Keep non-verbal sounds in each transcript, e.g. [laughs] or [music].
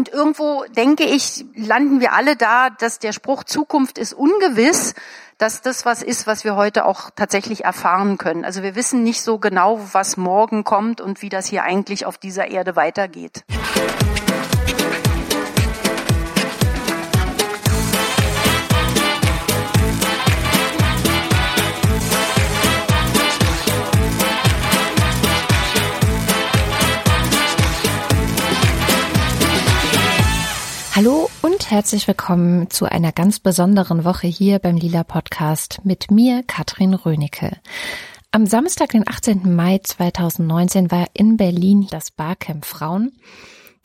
Und irgendwo denke ich, landen wir alle da, dass der Spruch Zukunft ist ungewiss, dass das was ist, was wir heute auch tatsächlich erfahren können. Also wir wissen nicht so genau, was morgen kommt und wie das hier eigentlich auf dieser Erde weitergeht. Hallo und herzlich willkommen zu einer ganz besonderen Woche hier beim Lila Podcast mit mir, Katrin Rönecke. Am Samstag, den 18. Mai 2019, war in Berlin das Barcamp Frauen.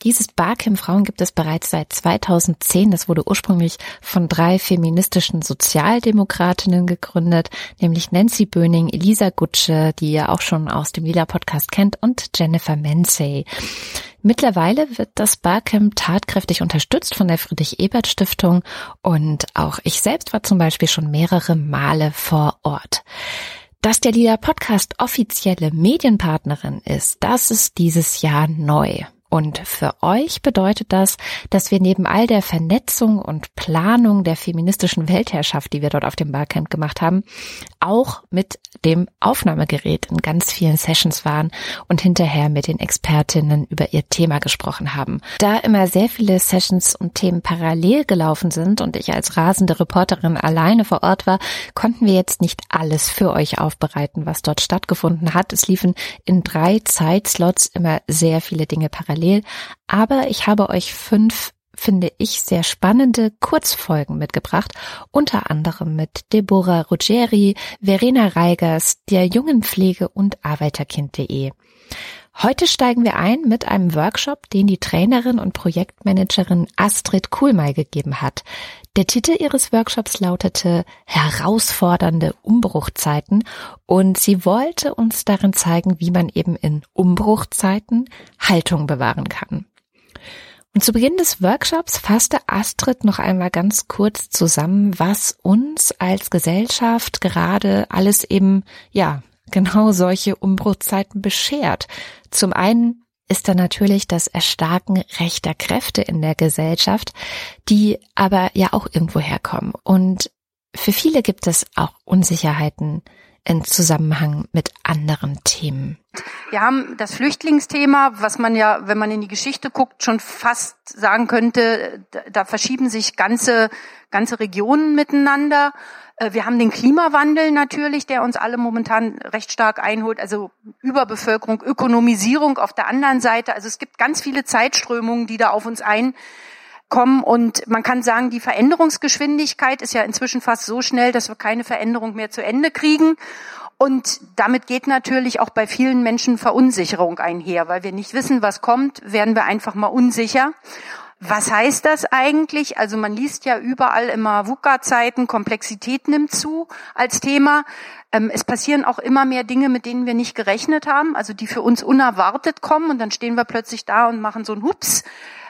Dieses Barcamp Frauen gibt es bereits seit 2010. Das wurde ursprünglich von drei feministischen Sozialdemokratinnen gegründet, nämlich Nancy Böning, Elisa Gutsche, die ihr auch schon aus dem Lila Podcast kennt, und Jennifer Mensey. Mittlerweile wird das Barcamp tatkräftig unterstützt von der Friedrich-Ebert-Stiftung und auch ich selbst war zum Beispiel schon mehrere Male vor Ort. Dass der Lila Podcast offizielle Medienpartnerin ist, das ist dieses Jahr neu. Und für euch bedeutet das, dass wir neben all der Vernetzung und Planung der feministischen Weltherrschaft, die wir dort auf dem Barcamp gemacht haben, auch mit dem Aufnahmegerät in ganz vielen Sessions waren und hinterher mit den Expertinnen über ihr Thema gesprochen haben. Da immer sehr viele Sessions und Themen parallel gelaufen sind und ich als rasende Reporterin alleine vor Ort war, konnten wir jetzt nicht alles für euch aufbereiten, was dort stattgefunden hat. Es liefen in drei Zeitslots immer sehr viele Dinge parallel parallel, aber ich habe euch fünf finde ich, sehr spannende Kurzfolgen mitgebracht, unter anderem mit Deborah Ruggeri, Verena Reigers, der Jungenpflege und Arbeiterkind.de. Heute steigen wir ein mit einem Workshop, den die Trainerin und Projektmanagerin Astrid Kuhlmeier gegeben hat. Der Titel ihres Workshops lautete Herausfordernde Umbruchzeiten und sie wollte uns darin zeigen, wie man eben in Umbruchzeiten Haltung bewahren kann. Und zu Beginn des Workshops fasste Astrid noch einmal ganz kurz zusammen, was uns als Gesellschaft gerade alles eben, ja, genau solche Umbruchzeiten beschert. Zum einen ist da natürlich das Erstarken rechter Kräfte in der Gesellschaft, die aber ja auch irgendwo herkommen. Und für viele gibt es auch Unsicherheiten in Zusammenhang mit anderen Themen. Wir haben das Flüchtlingsthema, was man ja, wenn man in die Geschichte guckt, schon fast sagen könnte, da verschieben sich ganze, ganze Regionen miteinander. Äh, wir haben den Klimawandel natürlich, der uns alle momentan recht stark einholt, also Überbevölkerung, Ökonomisierung auf der anderen Seite. Also es gibt ganz viele Zeitströmungen, die da auf uns einkommen. Und man kann sagen, die Veränderungsgeschwindigkeit ist ja inzwischen fast so schnell, dass wir keine Veränderung mehr zu Ende kriegen. Und damit geht natürlich auch bei vielen Menschen Verunsicherung einher, weil wir nicht wissen, was kommt, werden wir einfach mal unsicher. Was heißt das eigentlich? Also man liest ja überall immer VUCA-Zeiten, Komplexität nimmt zu als Thema. Ähm, es passieren auch immer mehr Dinge, mit denen wir nicht gerechnet haben, also die für uns unerwartet kommen und dann stehen wir plötzlich da und machen so ein Hups.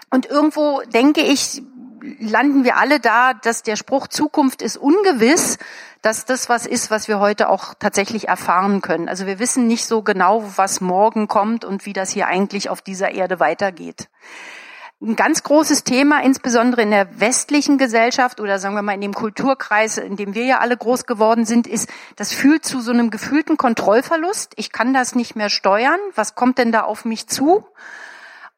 Und irgendwo denke ich, landen wir alle da, dass der Spruch Zukunft ist ungewiss, dass das was ist, was wir heute auch tatsächlich erfahren können. Also wir wissen nicht so genau, was morgen kommt und wie das hier eigentlich auf dieser Erde weitergeht. Ein ganz großes Thema, insbesondere in der westlichen Gesellschaft oder sagen wir mal in dem Kulturkreis, in dem wir ja alle groß geworden sind, ist, das führt zu so einem gefühlten Kontrollverlust. Ich kann das nicht mehr steuern. Was kommt denn da auf mich zu?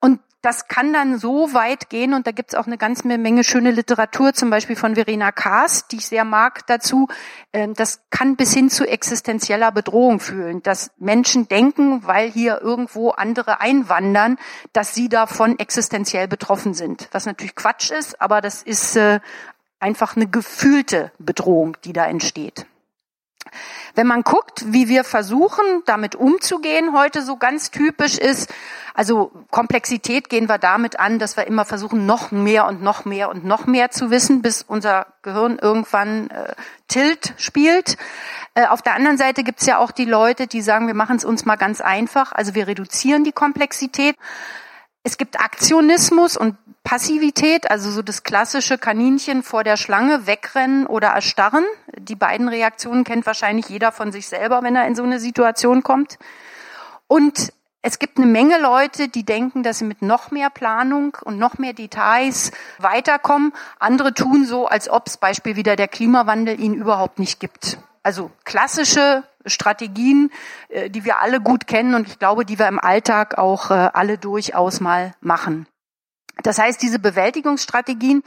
Und das kann dann so weit gehen und da gibt's auch eine ganze Menge schöne Literatur, zum Beispiel von Verena Kaas, die ich sehr mag dazu. Ähm, das kann bis hin zu existenzieller Bedrohung fühlen, dass Menschen denken, weil hier irgendwo andere einwandern, dass sie davon existenziell betroffen sind. Was natürlich Quatsch ist, aber das ist äh, einfach eine gefühlte Bedrohung, die da entsteht. Wenn man guckt, wie wir versuchen, damit umzugehen, heute so ganz typisch ist, also Komplexität gehen wir damit an, dass wir immer versuchen, noch mehr und noch mehr und noch mehr zu wissen, bis unser Gehirn irgendwann äh, Tilt spielt. Äh, auf der anderen Seite gibt's ja auch die Leute, die sagen, wir machen es uns mal ganz einfach, also wir reduzieren die Komplexität. Es gibt Aktionismus und Passivität, also so das klassische Kaninchen vor der Schlange wegrennen oder erstarren. Die beiden Reaktionen kennt wahrscheinlich jeder von sich selber, wenn er in so eine Situation kommt. Und es gibt eine Menge Leute, die denken, dass sie mit noch mehr Planung und noch mehr Details weiterkommen. Andere tun so, als ob es Beispiel wieder der Klimawandel ihnen überhaupt nicht gibt. Also klassische Strategien, äh, die wir alle gut kennen und ich glaube, die wir im Alltag auch äh, alle durchaus mal machen. Das heißt, diese Bewältigungsstrategien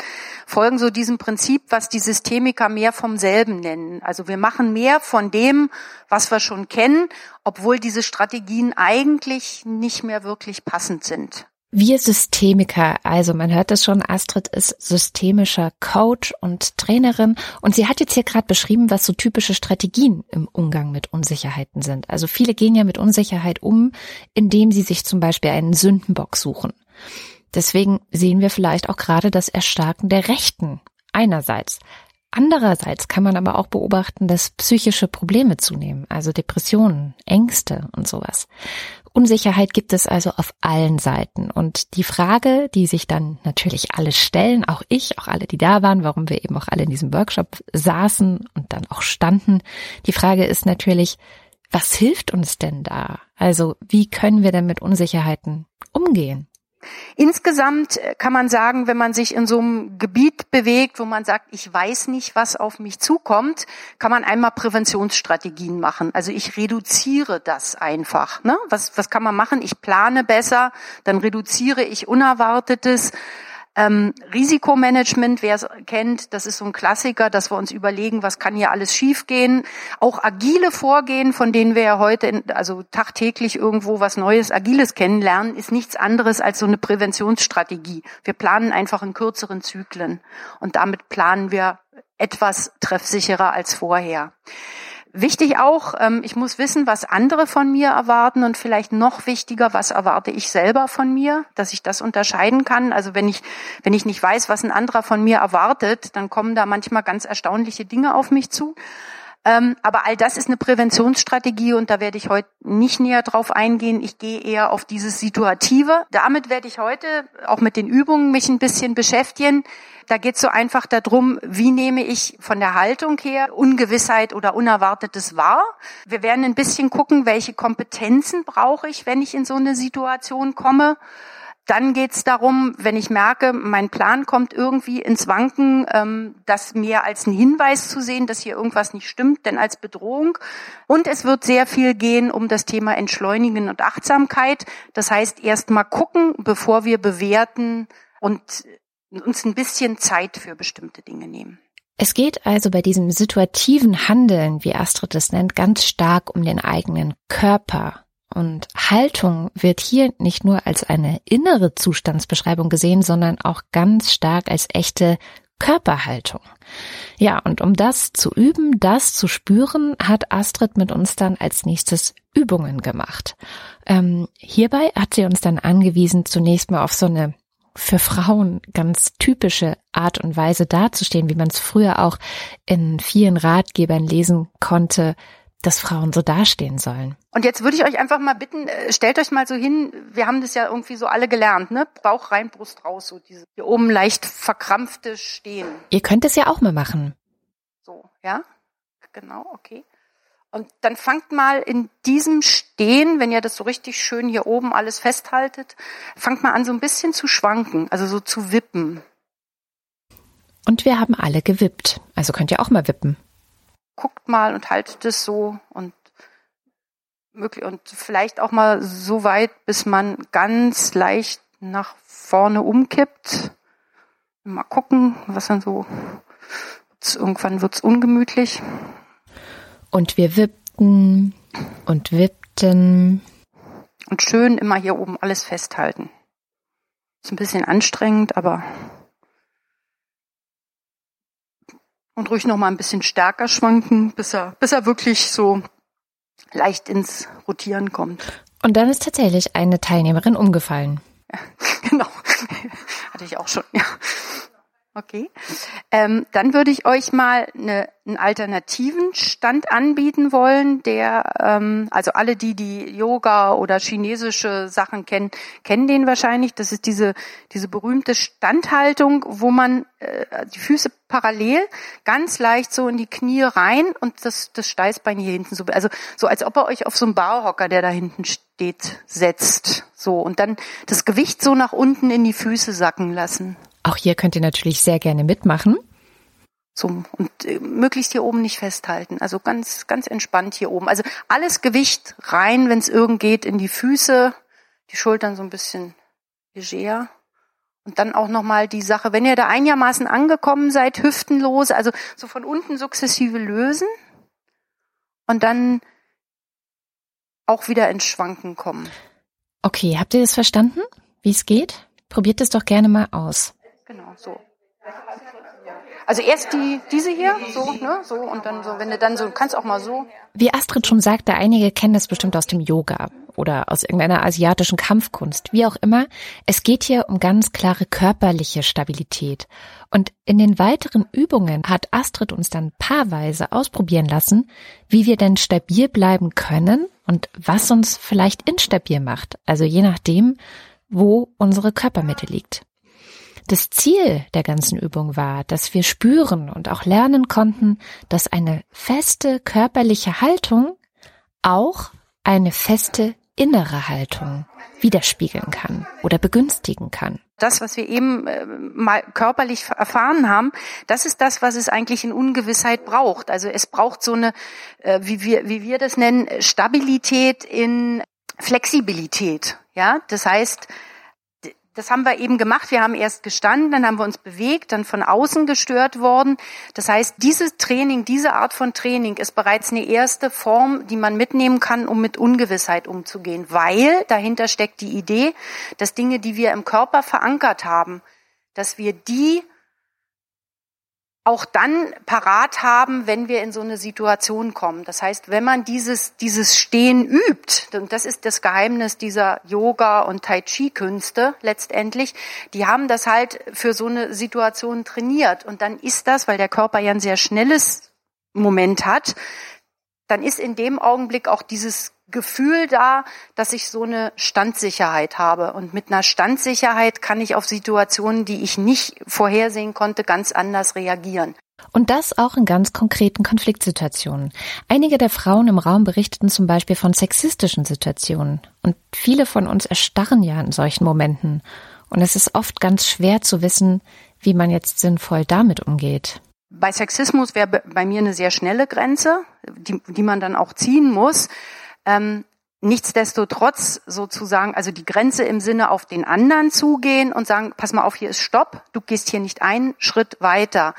folgen so diesem Prinzip, was die Systemiker mehr vom selben nennen. Also wir machen mehr von dem, was wir schon kennen, obwohl diese Strategien eigentlich nicht mehr wirklich passend sind. Wir Systemiker, also man hört es schon, Astrid ist systemischer Coach und Trainerin und sie hat jetzt hier gerade beschrieben, was so typische Strategien im Umgang mit Unsicherheiten sind. Also viele gehen ja mit Unsicherheit um, indem sie sich zum Beispiel einen Sündenbock suchen. Deswegen sehen wir vielleicht auch gerade das Erstarken der Rechten einerseits. Andererseits kann man aber auch beobachten, dass psychische Probleme zunehmen, also Depressionen, Ängste und sowas. Unsicherheit gibt es also auf allen Seiten. Und die Frage, die sich dann natürlich alle stellen, auch ich, auch alle, die da waren, warum wir eben auch alle in diesem Workshop saßen und dann auch standen, die Frage ist natürlich, was hilft uns denn da? Also wie können wir denn mit Unsicherheiten umgehen? Insgesamt äh, kann man sagen, wenn man sich in so einem Gebiet bewegt, wo man sagt, ich weiß nicht, was auf mich zukommt, kann man einmal Präventionsstrategien machen. Also ich reduziere das einfach. Ne? Was, was kann man machen? Ich plane besser, dann reduziere ich Unerwartetes. Ähm, Risikomanagement, wer es kennt, das ist so ein Klassiker, dass wir uns überlegen, was kann hier alles schiefgehen. Auch agile Vorgehen, von denen wir ja heute, in, also tagtäglich irgendwo was Neues, Agiles kennenlernen, ist nichts anderes als so eine Präventionsstrategie. Wir planen einfach in kürzeren Zyklen und damit planen wir etwas treffsicherer als vorher. Wichtig auch, ähm, ich muss wissen, was andere von mir erwarten und vielleicht noch wichtiger, was erwarte ich selber von mir, dass ich das unterscheiden kann. Also wenn ich, wenn ich nicht weiß, was ein anderer von mir erwartet, dann kommen da manchmal ganz erstaunliche Dinge auf mich zu. Ähm, aber all das ist eine Präventionsstrategie und da werde ich heute nicht näher drauf eingehen. Ich gehe eher auf dieses Situative. Damit werde ich heute auch mit den Übungen mich ein bisschen beschäftigen. Da geht es so einfach darum, wie nehme ich von der Haltung her Ungewissheit oder Unerwartetes wahr. Wir werden ein bisschen gucken, welche Kompetenzen brauche ich, wenn ich in so eine Situation komme. Dann geht es darum, wenn ich merke, mein Plan kommt irgendwie ins Wanken, ähm, das mehr als einen Hinweis zu sehen, dass hier irgendwas nicht stimmt, denn als Bedrohung. Und es wird sehr viel gehen um das Thema Entschleunigen und Achtsamkeit. Das heißt, erst mal gucken, bevor wir bewerten und uns ein bisschen Zeit für bestimmte Dinge nehmen. Es geht also bei diesem situativen Handeln, wie Astrid es nennt, ganz stark um den eigenen Körper. Und Haltung wird hier nicht nur als eine innere Zustandsbeschreibung gesehen, sondern auch ganz stark als echte Körperhaltung. Ja, und um das zu üben, das zu spüren, hat Astrid mit uns dann als nächstes Übungen gemacht. Ähm, hierbei hat sie uns dann angewiesen, zunächst mal auf so eine für Frauen ganz typische Art und Weise dazustehen, wie man es früher auch in vielen Ratgebern lesen konnte, dass Frauen so dastehen sollen. Und jetzt würde ich euch einfach mal bitten, äh, stellt euch mal so hin, wir haben das ja irgendwie so alle gelernt, ne? Bauch rein, Brust raus, so diese hier oben leicht verkrampfte Stehen. Ihr könnt es ja auch mal machen. So, ja? Genau, okay. Und dann fangt mal in diesem Stehen, wenn ihr das so richtig schön hier oben alles festhaltet, fangt mal an so ein bisschen zu schwanken, also so zu wippen. Und wir haben alle gewippt. Also könnt ihr auch mal wippen. Guckt mal und haltet es so und möglich und vielleicht auch mal so weit, bis man ganz leicht nach vorne umkippt. Mal gucken, was dann so. Irgendwann wird's ungemütlich. Und wir wippten und wippten. Und schön immer hier oben alles festhalten. Ist ein bisschen anstrengend, aber und ruhig noch mal ein bisschen stärker schwanken, bis er, bis er wirklich so leicht ins Rotieren kommt. Und dann ist tatsächlich eine Teilnehmerin umgefallen. Ja, [laughs] genau. [laughs] Hatte ich auch schon, ja. Okay. Ähm, dann würde ich euch mal eine, einen alternativen Stand anbieten wollen, der, ähm, also alle, die die Yoga oder chinesische Sachen kennen, kennen den wahrscheinlich. Das ist diese, diese berühmte Standhaltung, wo man äh, die Füße parallel ganz leicht so in die Knie rein und das, das Steißbein hier hinten so, also so als ob er euch auf so einen Barhocker, der da hinten steht, setzt. So. Und dann das Gewicht so nach unten in die Füße sacken lassen. Auch hier könnt ihr natürlich sehr gerne mitmachen. So, und äh, möglichst hier oben nicht festhalten. Also ganz, ganz entspannt hier oben. Also alles Gewicht rein, wenn es irgend geht, in die Füße, die Schultern so ein bisschen leger. Und dann auch nochmal die Sache, wenn ihr da einigermaßen angekommen seid, hüftenlos, also so von unten sukzessive lösen und dann auch wieder ins Schwanken kommen. Okay, habt ihr das verstanden, wie es geht? Probiert es doch gerne mal aus. So. Also erst die, diese hier, so, ne, so, und dann so, wenn du dann so, kannst auch mal so. Wie Astrid schon sagte, einige kennen das bestimmt aus dem Yoga oder aus irgendeiner asiatischen Kampfkunst, wie auch immer. Es geht hier um ganz klare körperliche Stabilität. Und in den weiteren Übungen hat Astrid uns dann paarweise ausprobieren lassen, wie wir denn stabil bleiben können und was uns vielleicht instabil macht. Also je nachdem, wo unsere Körpermitte liegt. Das Ziel der ganzen Übung war, dass wir spüren und auch lernen konnten, dass eine feste körperliche Haltung auch eine feste innere Haltung widerspiegeln kann oder begünstigen kann. Das, was wir eben äh, mal körperlich erfahren haben, das ist das, was es eigentlich in Ungewissheit braucht. Also es braucht so eine, äh, wie wir, wie wir das nennen, Stabilität in Flexibilität. Ja, das heißt, das haben wir eben gemacht. Wir haben erst gestanden, dann haben wir uns bewegt, dann von außen gestört worden. Das heißt, dieses Training, diese Art von Training ist bereits eine erste Form, die man mitnehmen kann, um mit Ungewissheit umzugehen, weil dahinter steckt die Idee, dass Dinge, die wir im Körper verankert haben, dass wir die auch dann parat haben, wenn wir in so eine Situation kommen. Das heißt, wenn man dieses, dieses Stehen übt, und das ist das Geheimnis dieser Yoga- und Tai Chi-Künste letztendlich, die haben das halt für so eine Situation trainiert. Und dann ist das, weil der Körper ja ein sehr schnelles Moment hat, dann ist in dem Augenblick auch dieses Gefühl da, dass ich so eine Standsicherheit habe. Und mit einer Standsicherheit kann ich auf Situationen, die ich nicht vorhersehen konnte, ganz anders reagieren. Und das auch in ganz konkreten Konfliktsituationen. Einige der Frauen im Raum berichteten zum Beispiel von sexistischen Situationen. Und viele von uns erstarren ja in solchen Momenten. Und es ist oft ganz schwer zu wissen, wie man jetzt sinnvoll damit umgeht. Bei Sexismus wäre bei mir eine sehr schnelle Grenze, die, die man dann auch ziehen muss. Ähm, nichtsdestotrotz sozusagen, also die Grenze im Sinne auf den anderen zugehen und sagen, pass mal auf, hier ist Stopp, du gehst hier nicht einen Schritt weiter.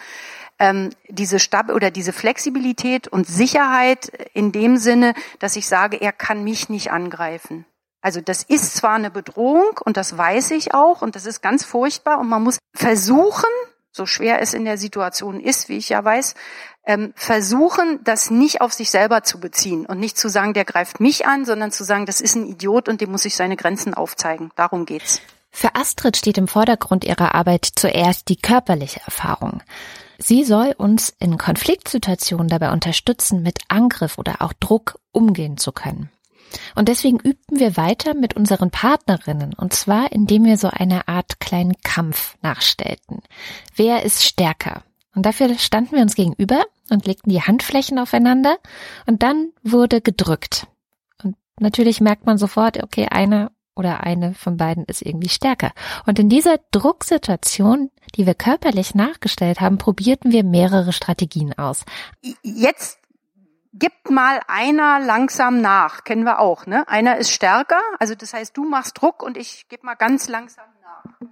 Ähm, diese Stab oder diese Flexibilität und Sicherheit in dem Sinne, dass ich sage, er kann mich nicht angreifen. Also das ist zwar eine Bedrohung und das weiß ich auch und das ist ganz furchtbar und man muss versuchen, so schwer es in der Situation ist, wie ich ja weiß, ähm, versuchen, das nicht auf sich selber zu beziehen und nicht zu sagen, der greift mich an, sondern zu sagen, das ist ein Idiot und dem muss ich seine Grenzen aufzeigen. Darum geht's. Für Astrid steht im Vordergrund ihrer Arbeit zuerst die körperliche Erfahrung. Sie soll uns in Konfliktsituationen dabei unterstützen, mit Angriff oder auch Druck umgehen zu können. Und deswegen übten wir weiter mit unseren Partnerinnen, und zwar indem wir so eine Art kleinen Kampf nachstellten. Wer ist stärker? Und dafür standen wir uns gegenüber und legten die Handflächen aufeinander und dann wurde gedrückt. Und natürlich merkt man sofort, okay, eine oder eine von beiden ist irgendwie stärker. Und in dieser Drucksituation, die wir körperlich nachgestellt haben, probierten wir mehrere Strategien aus. Jetzt gibt mal einer langsam nach, kennen wir auch, ne? Einer ist stärker, also das heißt, du machst Druck und ich gebe mal ganz langsam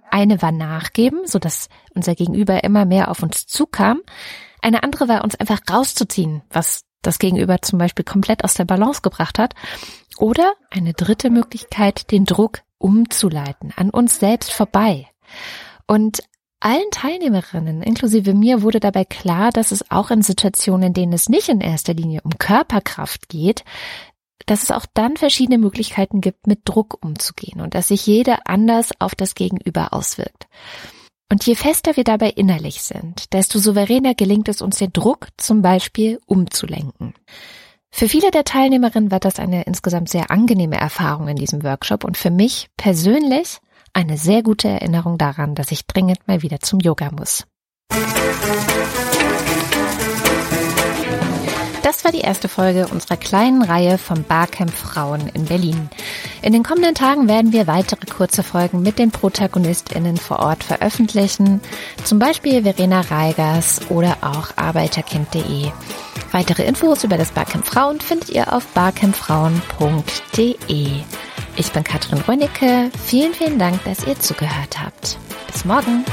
eine war nachgeben, so dass unser Gegenüber immer mehr auf uns zukam. Eine andere war uns einfach rauszuziehen, was das Gegenüber zum Beispiel komplett aus der Balance gebracht hat. Oder eine dritte Möglichkeit, den Druck umzuleiten, an uns selbst vorbei. Und allen Teilnehmerinnen, inklusive mir, wurde dabei klar, dass es auch in Situationen, in denen es nicht in erster Linie um Körperkraft geht, dass es auch dann verschiedene Möglichkeiten gibt, mit Druck umzugehen und dass sich jeder anders auf das Gegenüber auswirkt. Und je fester wir dabei innerlich sind, desto souveräner gelingt es uns, den Druck zum Beispiel umzulenken. Für viele der Teilnehmerinnen war das eine insgesamt sehr angenehme Erfahrung in diesem Workshop und für mich persönlich eine sehr gute Erinnerung daran, dass ich dringend mal wieder zum Yoga muss. Das war die erste Folge unserer kleinen Reihe vom Barcamp Frauen in Berlin. In den kommenden Tagen werden wir weitere kurze Folgen mit den ProtagonistInnen vor Ort veröffentlichen. Zum Beispiel Verena Reigers oder auch arbeiterkind.de. Weitere Infos über das Barcamp Frauen findet ihr auf barcampfrauen.de. Ich bin Katrin Rönnecke. Vielen, vielen Dank, dass ihr zugehört habt. Bis morgen.